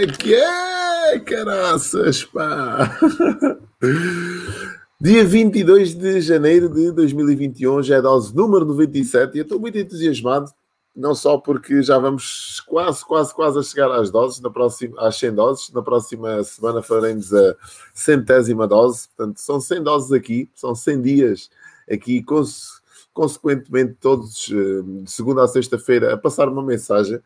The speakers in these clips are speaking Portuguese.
É que é, caraças, pá? Dia 22 de janeiro de 2021, já é dose número 97 e eu estou muito entusiasmado, não só porque já vamos quase, quase, quase a chegar às doses, na próxima, às 100 doses, na próxima semana faremos a centésima dose, portanto são 100 doses aqui, são 100 dias aqui, consequentemente todos, eh, de segunda a sexta-feira, a passar uma mensagem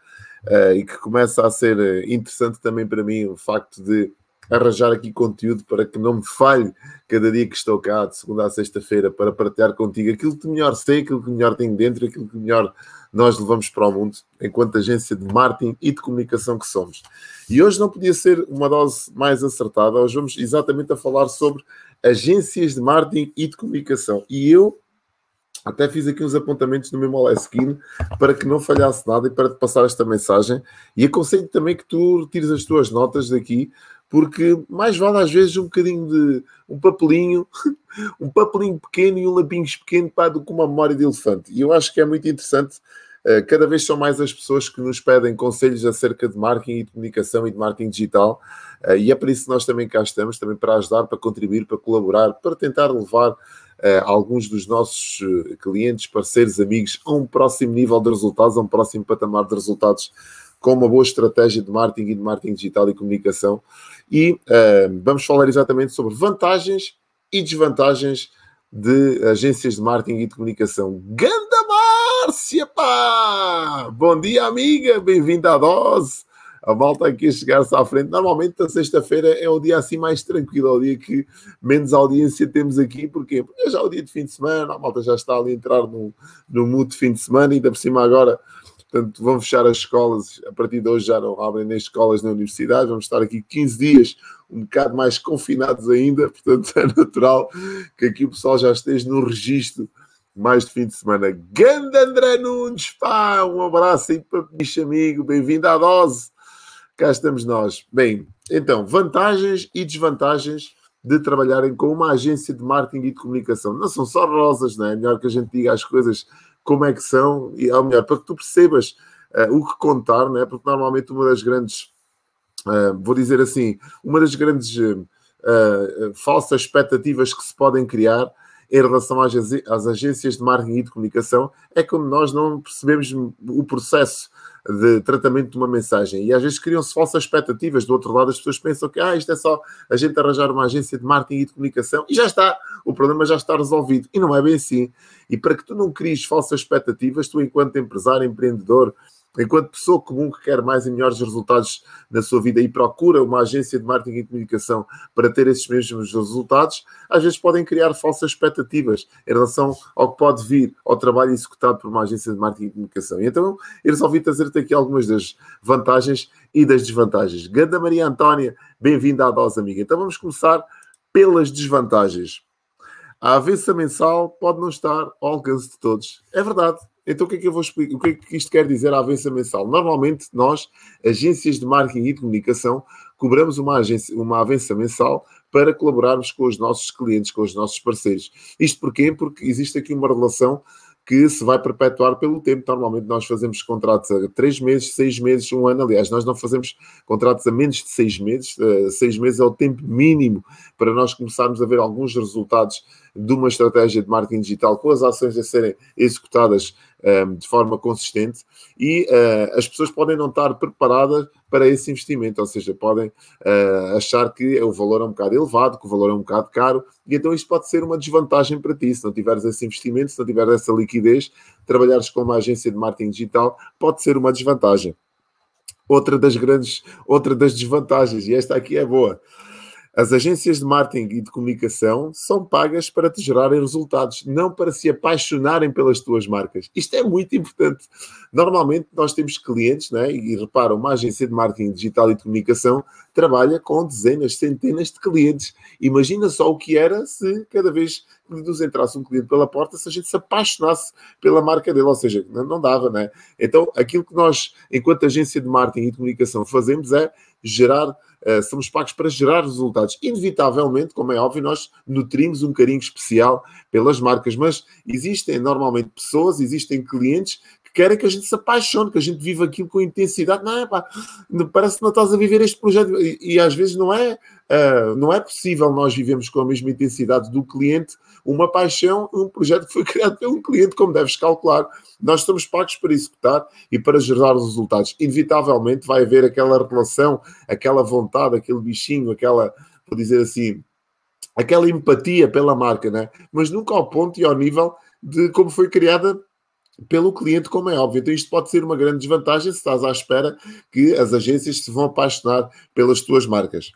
uh, e que começa a ser eh, interessante também para mim o facto de arranjar aqui conteúdo para que não me falhe cada dia que estou cá, de segunda a sexta-feira, para partilhar contigo aquilo que melhor sei, aquilo que melhor tenho dentro, aquilo que melhor nós levamos para o mundo, enquanto agência de marketing e de comunicação que somos. E hoje não podia ser uma dose mais acertada, hoje vamos exatamente a falar sobre agências de marketing e de comunicação. E eu até fiz aqui uns apontamentos no meu Moleskine para que não falhasse nada e para te passar esta mensagem. E aconselho também que tu tires as tuas notas daqui, porque mais vale às vezes um bocadinho de um papelinho, um papelinho pequeno e um lapinhos pequeno para que uma memória de elefante. E eu acho que é muito interessante. Eh, cada vez são mais as pessoas que nos pedem conselhos acerca de marketing e de comunicação e de marketing digital, eh, e é por isso que nós também cá estamos, também para ajudar, para contribuir, para colaborar, para tentar levar alguns dos nossos eh, clientes, parceiros, amigos a um próximo nível de resultados, a um próximo patamar de resultados com uma boa estratégia de marketing e de marketing digital e comunicação. E uh, vamos falar exatamente sobre vantagens e desvantagens de agências de marketing e de comunicação. Ganda Márcia, pá! Bom dia, amiga! Bem-vinda à dose! A malta aqui a chegar-se à frente. Normalmente a sexta-feira é o dia assim mais tranquilo, é o dia que menos audiência temos aqui. Porquê? Porque já é o dia de fim de semana, a malta já está ali a entrar no, no mood de fim de semana ainda por cima agora. Portanto, vão fechar as escolas. A partir de hoje já não abrem nem escolas nem universidades. Vamos estar aqui 15 dias, um bocado mais confinados ainda. Portanto, é natural que aqui o pessoal já esteja no registro mais de fim de semana. Ganda André Nunes, pá, um abraço aí para o bicho amigo. Bem-vindo à dose cá estamos nós. Bem, então, vantagens e desvantagens de trabalharem com uma agência de marketing e de comunicação. Não são só rosas, não é? É melhor que a gente diga as coisas como é que são, e é melhor para que tu percebas uh, o que contar, não é? Porque normalmente uma das grandes, uh, vou dizer assim, uma das grandes uh, falsas expectativas que se podem criar em relação às, às agências de marketing e de comunicação é quando nós não percebemos o processo de tratamento de uma mensagem. E às vezes criam-se falsas expectativas. Do outro lado, as pessoas pensam que ah, isto é só a gente arranjar uma agência de marketing e de comunicação e já está, o problema já está resolvido. E não é bem assim. E para que tu não cries falsas expectativas, tu, enquanto empresário, empreendedor, enquanto pessoa comum que quer mais e melhores resultados na sua vida e procura uma agência de marketing e comunicação para ter esses mesmos resultados, às vezes podem criar falsas expectativas em relação ao que pode vir ao trabalho executado por uma agência de marketing e comunicação. E então eu resolvi trazer-te aqui algumas das vantagens e das desvantagens. Ganda Maria Antónia, bem-vinda à dose, amiga. Então vamos começar pelas desvantagens. A avança mensal pode não estar ao alcance de todos. É verdade. Então o que é que eu vou explicar? O que é que isto quer dizer a avança mensal? Normalmente nós, agências de marketing e de comunicação, cobramos uma, agência, uma avança mensal para colaborarmos com os nossos clientes, com os nossos parceiros. Isto porquê? Porque existe aqui uma relação que se vai perpetuar pelo tempo. Normalmente nós fazemos contratos a três meses, seis meses, um ano. Aliás, nós não fazemos contratos a menos de seis meses. Uh, seis meses é o tempo mínimo para nós começarmos a ver alguns resultados de uma estratégia de marketing digital com as ações a serem executadas um, ehm, de forma consistente e uh, as pessoas podem não estar preparadas para esse investimento, ou seja, podem uh, achar que o valor é um bocado elevado, que o valor é um bocado caro, e então isto pode ser uma desvantagem para ti. Se não tiveres esse investimento, se não tiveres essa liquidez, trabalhares com uma agência de marketing digital pode ser uma desvantagem. Outra das grandes, outra das desvantagens, e esta aqui é boa. As agências de marketing e de comunicação são pagas para te gerarem resultados, não para se apaixonarem pelas tuas marcas. Isto é muito importante. Normalmente nós temos clientes, né? e repara, uma agência de marketing digital e de comunicação trabalha com dezenas, centenas de clientes. Imagina só o que era se cada vez que nos entrasse um cliente pela porta, se a gente se apaixonasse pela marca dele, ou seja, não, dava, né? Então, aquilo que nós, enquanto agência de marketing e de comunicação, fazemos é gerar Uh, somos pagos para gerar resultados. Inevitavelmente, como é óbvio, nós nutrimos um carinho especial pelas marcas, mas existem normalmente pessoas, existem clientes querem que a gente se apaixone, que a gente viva aquilo com intensidade. Não é, pá, parece que não estás a viver este projeto. E, e às vezes não é, uh, não é possível nós vivemos com a mesma intensidade do cliente uma paixão, um projeto que foi criado pelo cliente, como deves calcular. Nós estamos pagos para executar e para gerar os resultados. Inevitavelmente vai haver aquela relação, aquela vontade, aquele bichinho, aquela, vou dizer assim, aquela empatia pela marca, né? mas nunca ao ponto e ao nível de como foi criada pelo cliente, como é óbvio. Então, isto pode ser uma grande desvantagem se estás à espera que as agências se vão apaixonar pelas tuas marcas.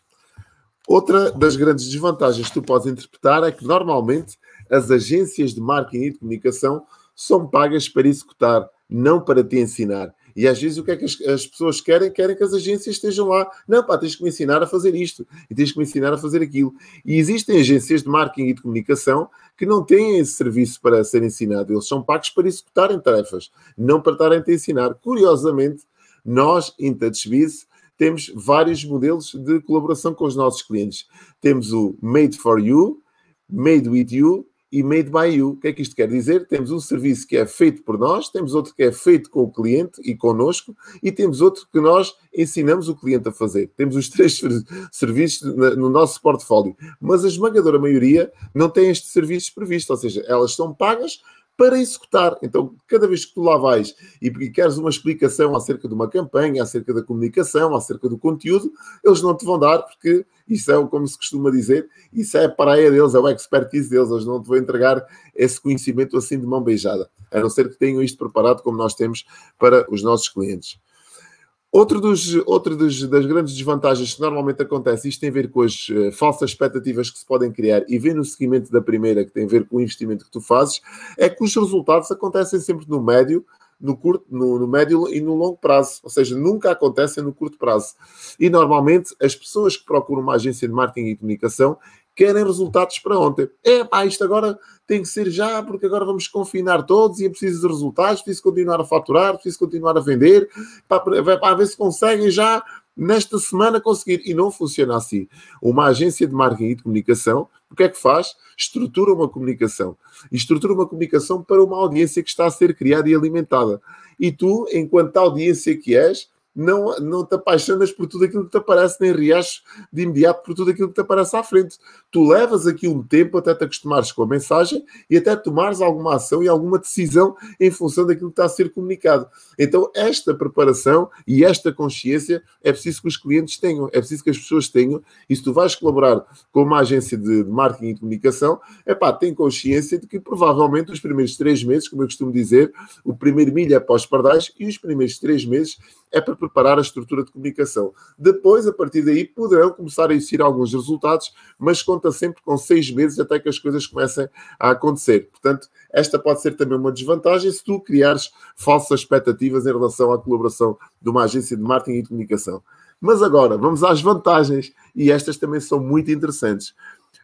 Outra das grandes desvantagens que tu podes interpretar é que normalmente as agências de marketing e de comunicação são pagas para executar, não para te ensinar. E às vezes o que é que as, as, pessoas querem? Querem que as agências estejam lá. Não, pá, tens que me ensinar a fazer isto e tens que me ensinar a fazer aquilo. E existem agências de marketing e de comunicação que não têm esse serviço para ser ensinado. Eles são pagos para executarem tarefas, não para estarem a ensinar. Curiosamente, nós, em TouchBiz, temos vários modelos de colaboração com os nossos clientes. Temos o Made for You, Made with You e made by you. O que é que isto quer dizer? Temos um serviço que é feito por nós, temos outro que é feito com o cliente e connosco, e temos outro que nós ensinamos o cliente a fazer. Temos os três serviços no nosso portfólio, mas a esmagadora maioria não tem estes serviços previstos, ou seja, elas são pagas para executar. Então, cada vez que tu lá vais e queres uma explicação acerca de uma campanha, acerca da comunicação, acerca do conteúdo, eles não te vão dar, porque isso é, como se costuma dizer, isso é a praia deles, é o expertise deles, eles não te vão entregar esse conhecimento assim de mão beijada, a não ser que tenham isto preparado como nós temos para os nossos clientes. Outro, dos, outro dos, das grandes desvantagens que normalmente acontece, isto tem a ver com as uh, falsas expectativas que se podem criar e vem no seguimento da primeira, que tem a ver com o investimento que tu fazes, é que os resultados acontecem sempre no médio, no curto, no, no, médio e no longo prazo, ou seja, nunca acontecem no curto prazo. E normalmente as pessoas que procuram uma agência de marketing e comunicação querem resultados para ontem. É pá, isto agora tem que ser já, porque agora vamos confinar todos e é preciso de resultados, preciso continuar a faturar, preciso continuar a vender, para, para ver se conseguem já nesta semana conseguir. E não funciona assim. Uma agência de marketing e de comunicação, o que é que faz? Estrutura uma comunicação. E estrutura uma comunicação para uma audiência que está a ser criada e alimentada. E tu, enquanto audiência que és, não, não te apaixonas por tudo aquilo que te aparece, nem reages de imediato por tudo aquilo que te aparece à frente. Tu levas aqui um tempo até te acostumares com a mensagem e até tomares alguma ação e alguma decisão em função daquilo que está a ser comunicado. Então, esta preparação e esta consciência é preciso que os clientes tenham, é preciso que as pessoas tenham. E se tu vais colaborar com uma agência de marketing e comunicação, é pá, tem consciência de que provavelmente os primeiros três meses, como eu costumo dizer, o primeiro milho é pós-pardais e os primeiros três meses é para preparar a estrutura de comunicação. Depois, a partir daí, poderão começar a existir alguns resultados, mas conta sempre com seis meses até que as coisas comecem a acontecer. Portanto, esta pode ser também uma desvantagem se tu criares falsas expectativas em relação à colaboração de uma agência de marketing e de comunicação. Mas agora, vamos às vantagens, e estas também são muito interessantes.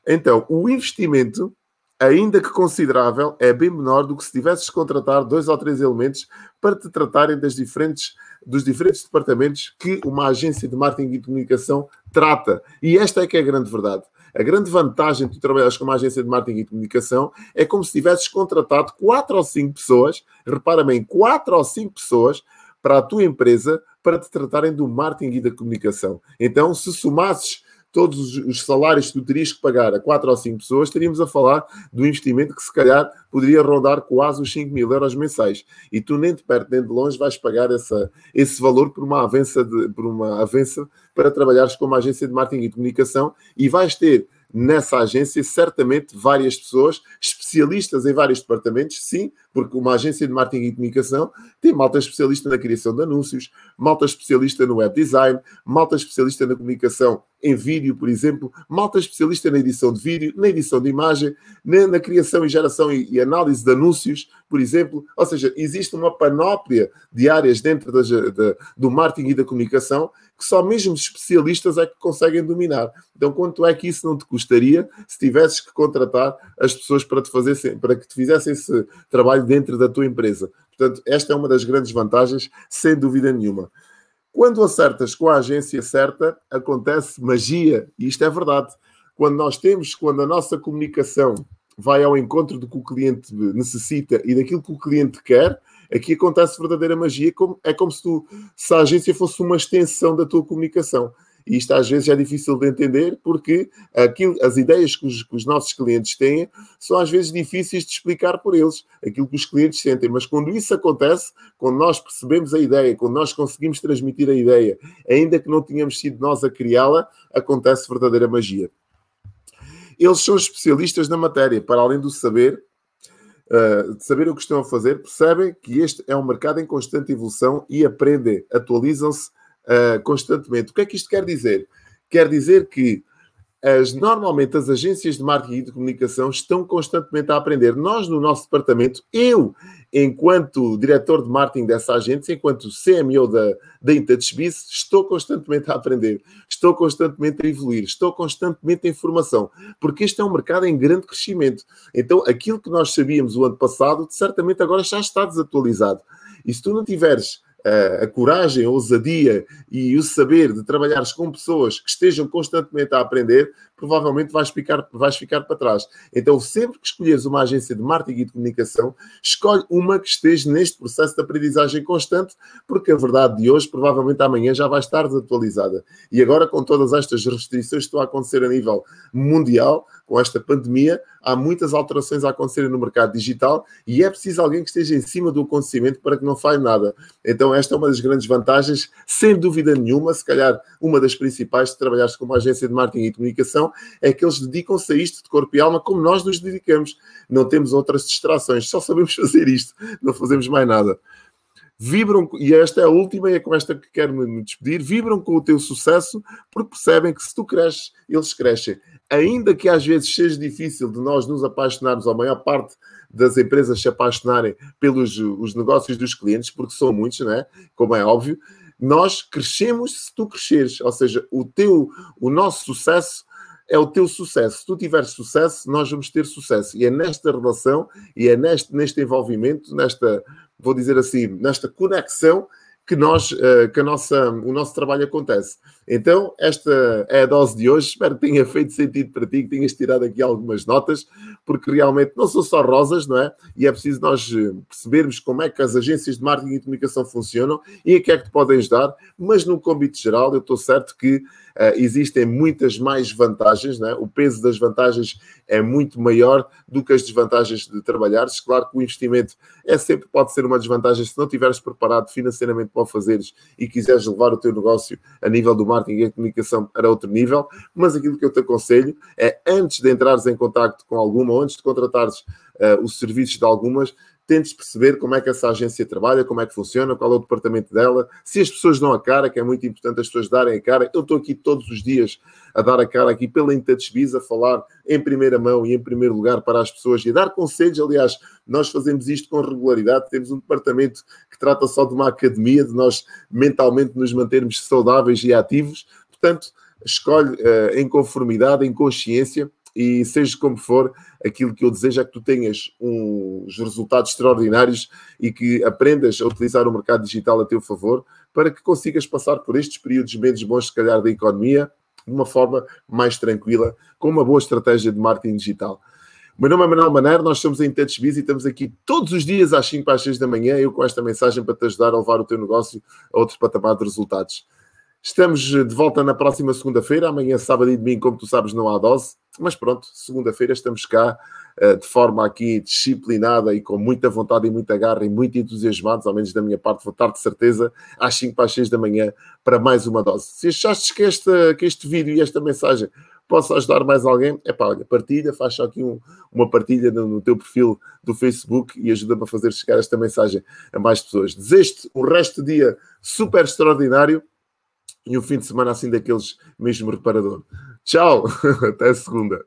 Então, o investimento ainda que considerável, é bem menor do que se tivesses de contratar dois ou três elementos para te tratarem das diferentes, dos diferentes departamentos que uma agência de marketing e comunicação trata. E esta é que é a grande verdade. A grande vantagem de tu trabalhares com uma agência de marketing e comunicação é como se tivesses contratado quatro ou cinco pessoas, repara bem, quatro ou cinco pessoas para a tua empresa para te tratarem do marketing e da comunicação. Então, se somasses todos os salários que tu terias que pagar a quatro ou cinco pessoas, estaríamos a falar do investimento que se calhar poderia rondar quase os 5 mil euros mensais. E tu nem de perto nem de longe vais pagar essa, esse valor por uma avança, de, por uma avança para trabalhares com uma agência de marketing e comunicação e vais ter nessa agência certamente várias pessoas, especialistas em vários departamentos, sim, porque uma agência de marketing e comunicação tem malta especialista na criação de anúncios, malta especialista no web design, malta especialista na comunicação em vídeo, por exemplo, malta especialista na edição de vídeo, na edição de imagem, na, na criação e geração e, e, análise de anúncios, por exemplo. Ou seja, existe uma panóplia de áreas dentro da, da, do marketing e da comunicação que só mesmo especialistas é que conseguem dominar. Então, quanto é que isso não te custaria se tivesses que contratar as pessoas para te fazer, para que te fizessem esse trabalho dentro da tua empresa? Portanto, esta é uma das grandes vantagens, sem dúvida nenhuma. Quando acertas com a agência certa, acontece magia, e isto é verdade. Quando nós temos, quando a nossa comunicação vai ao encontro do que o cliente necessita e daquilo que o cliente quer, Aqui acontece verdadeira magia, é como se, tu, se a agência fosse uma extensão da tua comunicação. Isto às vezes é difícil de entender porque aquilo, as ideias que os, que os, nossos clientes têm são às vezes difíceis de explicar por eles, aquilo que os clientes sentem. Mas quando isso acontece, quando nós percebemos a ideia, quando nós conseguimos transmitir a ideia, ainda que não tenhamos sido nós a criá-la, acontece verdadeira magia. Eles são especialistas na matéria, para além do saber, uh, de saber o que estão a fazer, percebem que este é um mercado em constante evolução e aprendem, atualizam-se uh, constantemente. O que é que isto quer dizer? Quer dizer que as, normalmente as agências de marketing e de comunicação estão constantemente a aprender. Nós, no nosso departamento, eu, enquanto diretor de marketing dessa agência, enquanto CMO da, da estou constantemente a aprender, estou constantemente a evoluir, estou constantemente em formação, porque este é um mercado em grande crescimento. Então, aquilo que nós sabíamos o ano passado, certamente agora já está desatualizado. E se tu não tiveres a coragem, a ousadia e o saber de trabalhares com pessoas que estejam constantemente a aprender, provavelmente vais ficar, vais ficar para trás. Então, sempre que escolheres uma agência de marketing e de comunicação, escolhe uma que esteja neste processo de aprendizagem constante, porque a verdade de hoje, provavelmente amanhã, já vai estar desatualizada. E agora, com todas estas restrições que estão a acontecer a nível mundial, com esta pandemia, há muitas alterações a acontecerem no mercado digital e é preciso alguém que esteja em cima do acontecimento para que não falhe nada. Então, esta é uma das grandes vantagens, sem dúvida nenhuma, se calhar uma das principais de trabalhar com uma agência de marketing e comunicação, é que eles dedicam-se a isto de corpo e alma como nós nos dedicamos. Não temos outras distrações, só sabemos fazer isto, não fazemos mais nada vibram, e esta é a última, e é com esta que quero me despedir, vibram com o teu sucesso porque percebem que se tu cresces, eles crescem ainda que às vezes seja difícil de nós nos apaixonarmos, a maior parte das empresas se apaixonarem pelos os negócios dos clientes, porque são muitos, né? como é óbvio, nós crescemos se tu cresceres, ou seja, o teu, o nosso sucesso é o teu sucesso. Se tu tiveres sucesso, nós vamos ter sucesso. E é nesta relação e é neste, neste envolvimento, nesta, vou dizer assim, nesta conexão que, nós, eh, que a nossa, o nosso trabalho acontece. Então, esta é a dose de hoje. Espero que tenha feito sentido para ti, que tenhas tirado aqui algumas notas, porque realmente não são só rosas, não é? E é preciso nós eh, percebermos como é que as agências de marketing e comunicação funcionam e a que é que te podem ajudar, mas no convite geral, eu estou certo que Uh, existem muitas mais vantagens, é? o peso das vantagens é muito maior do que as desvantagens de trabalhares. Claro que o investimento é sempre pode ser uma desvantagem se não estiveres preparado financeiramente para o fazeres e quiseres levar o teu negócio a nível do marketing e comunicação para outro nível, mas aquilo que eu te aconselho é antes de entrares em contato com alguma, antes de contratares uh, os serviços de algumas, tentes perceber como é que essa agência trabalha, como é que funciona, qual é o departamento dela, se as pessoas dão a cara, que é muito importante as pessoas darem a cara. Eu estou aqui todos os dias a dar a cara aqui pela IntouchBiz, a falar em primeira mão e em primeiro lugar para as pessoas e a dar conselhos. Aliás, nós fazemos isto com regularidade, temos um departamento que trata só de uma academia, de nós mentalmente nos mantermos saudáveis e ativos. Portanto, escolhe uh, em conformidade, em consciência, e seja como for, aquilo que eu desejo é que tu tenhas uns resultados extraordinários e que aprendas a utilizar o mercado digital a teu favor para que consigas passar por estes períodos menos bons, se calhar, da economia de uma forma mais tranquila, com uma boa estratégia de marketing digital. O meu nome é Manuel Maneiro, nós somos em TouchBiz e estamos aqui todos os dias às 5 às 6 da manhã, eu com esta mensagem para te ajudar a levar o teu negócio a outro patamar de resultados. Estamos de volta na próxima segunda-feira. Amanhã, sábado e domingo, como tu sabes, não há dose. Mas pronto, segunda-feira estamos cá uh, de forma aqui disciplinada e com muita vontade e muita garra e muito entusiasmados, ao menos da minha parte, vou estar de certeza, às 5 para as 6 da manhã para mais uma dose. Se achaste que, esta, que este vídeo e esta mensagem possa ajudar mais alguém, é pá, olha, partilha, faz aqui um, uma partilha no, no, teu perfil do Facebook e ajuda-me a fazer chegar esta mensagem a mais pessoas. Desejo-te um resto de dia super extraordinário e um fim de semana assim daqueles mesmo reparador. Tchau, até segunda.